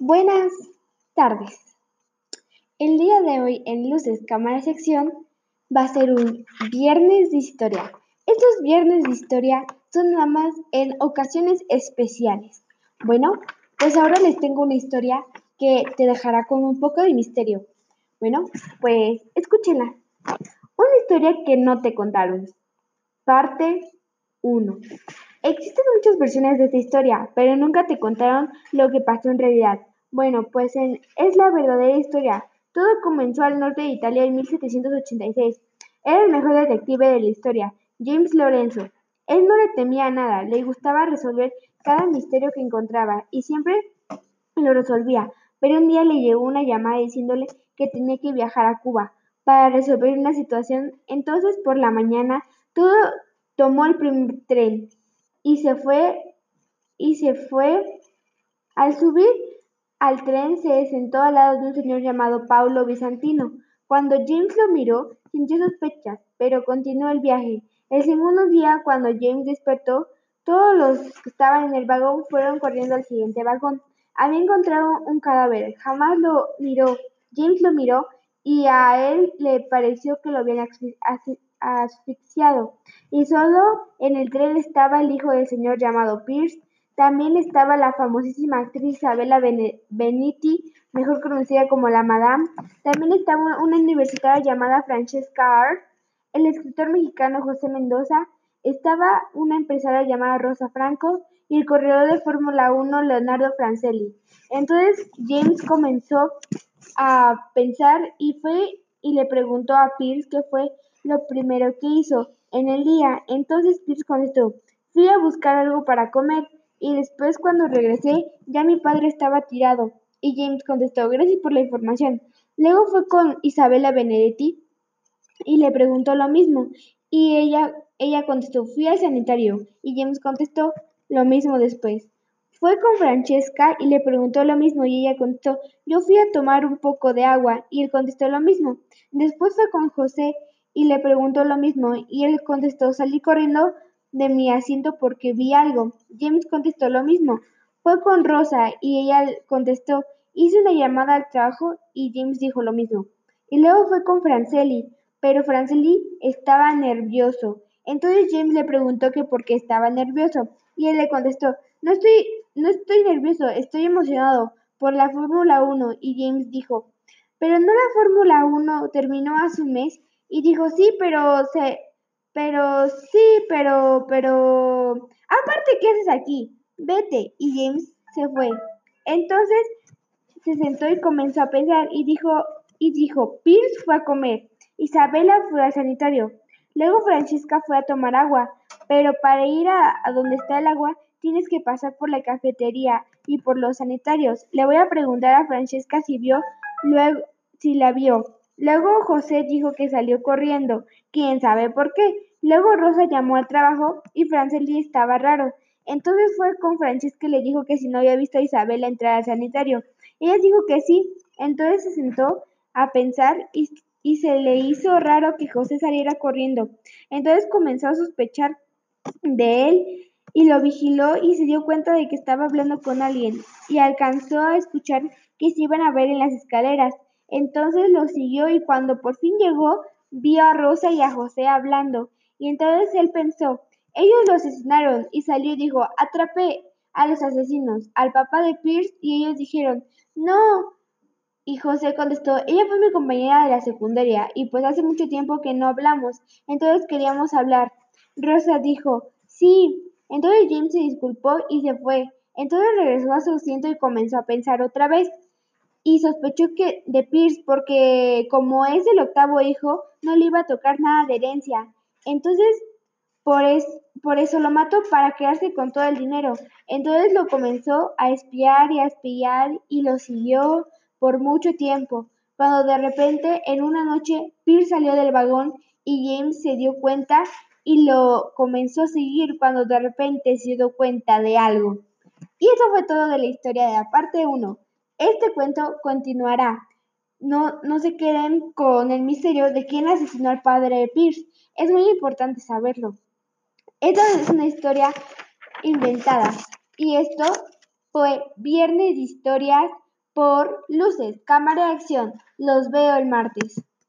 Buenas tardes. El día de hoy en Luces Cámara Sección va a ser un viernes de historia. Estos viernes de historia son nada más en ocasiones especiales. Bueno, pues ahora les tengo una historia que te dejará con un poco de misterio. Bueno, pues escúchenla. Una historia que no te contaron. Parte 1. Existen muchas versiones de esta historia, pero nunca te contaron lo que pasó en realidad. Bueno, pues es la verdadera historia. Todo comenzó al norte de Italia en 1786. Era el mejor detective de la historia, James Lorenzo. Él no le temía nada, le gustaba resolver cada misterio que encontraba y siempre lo resolvía. Pero un día le llegó una llamada diciéndole que tenía que viajar a Cuba para resolver una situación. Entonces por la mañana todo tomó el primer tren y se fue y se fue. Al subir al tren se sentó al lado de un señor llamado Paulo Bizantino. Cuando James lo miró, sintió sospechas, pero continuó el viaje. El segundo día, cuando James despertó, todos los que estaban en el vagón fueron corriendo al siguiente vagón. Había encontrado un cadáver. Jamás lo miró. James lo miró y a él le pareció que lo habían asfixiado. Y solo en el tren estaba el hijo del señor llamado Pierce. También estaba la famosísima actriz Isabella Benetti, mejor conocida como la Madame. También estaba una universitaria llamada Francesca Art, el escritor mexicano José Mendoza, estaba una empresaria llamada Rosa Franco y el corredor de Fórmula 1 Leonardo Francelli. Entonces James comenzó a pensar y fue y le preguntó a Pierce qué fue lo primero que hizo en el día. Entonces Pierce contestó, fui a buscar algo para comer y después cuando regresé ya mi padre estaba tirado. Y James contestó, gracias por la información. Luego fue con Isabella Benedetti y le preguntó lo mismo y ella, ella contestó, fui al sanitario y James contestó lo mismo después. Fue con Francesca y le preguntó lo mismo y ella contestó, yo fui a tomar un poco de agua y él contestó lo mismo. Después fue con José y le preguntó lo mismo y él contestó, salí corriendo de mi asiento porque vi algo. James contestó lo mismo. Fue con Rosa y ella contestó, hice una llamada al trabajo y James dijo lo mismo. Y luego fue con Franceli, pero Franceli estaba nervioso. Entonces James le preguntó que por qué estaba nervioso y él le contestó, no estoy, no estoy nervioso, estoy emocionado por la Fórmula 1 y James dijo, pero no la Fórmula 1 terminó hace un mes y dijo, sí, pero se, pero sí, pero, pero, aparte, ¿qué haces aquí? Vete. Y James se fue. Entonces se sentó y comenzó a pensar y dijo, y dijo, Pierce fue a comer, Isabela fue al sanitario, luego Francesca fue a tomar agua, pero para ir a, a donde está el agua tienes que pasar por la cafetería y por los sanitarios. Le voy a preguntar a Francesca si vio, luego, si la vio. Luego José dijo que salió corriendo, quién sabe por qué. Luego Rosa llamó al trabajo y Franceli estaba raro. Entonces fue con Francesca y le dijo que si no había visto a Isabela entrar al sanitario. Ella dijo que sí. Entonces se sentó a pensar y, y se le hizo raro que José saliera corriendo. Entonces comenzó a sospechar de él y lo vigiló y se dio cuenta de que estaba hablando con alguien y alcanzó a escuchar que se iban a ver en las escaleras. Entonces lo siguió y cuando por fin llegó, vio a Rosa y a José hablando. Y entonces él pensó, ellos lo asesinaron y salió y dijo, atrapé a los asesinos, al papá de Pierce y ellos dijeron, no. Y José contestó, ella fue mi compañera de la secundaria y pues hace mucho tiempo que no hablamos, entonces queríamos hablar. Rosa dijo, sí. Entonces James se disculpó y se fue. Entonces regresó a su asiento y comenzó a pensar otra vez y sospechó que de Pierce porque como es el octavo hijo, no le iba a tocar nada de herencia. Entonces, por, es, por eso lo mató para quedarse con todo el dinero. Entonces lo comenzó a espiar y a espiar y lo siguió por mucho tiempo. Cuando de repente, en una noche, Pierce salió del vagón y James se dio cuenta y lo comenzó a seguir cuando de repente se dio cuenta de algo. Y eso fue todo de la historia de la parte 1. Este cuento continuará. No, no se queden con el misterio de quién asesinó al padre de Pierce. Es muy importante saberlo. Esta es una historia inventada. Y esto fue Viernes Historias por luces, cámara de acción. Los veo el martes.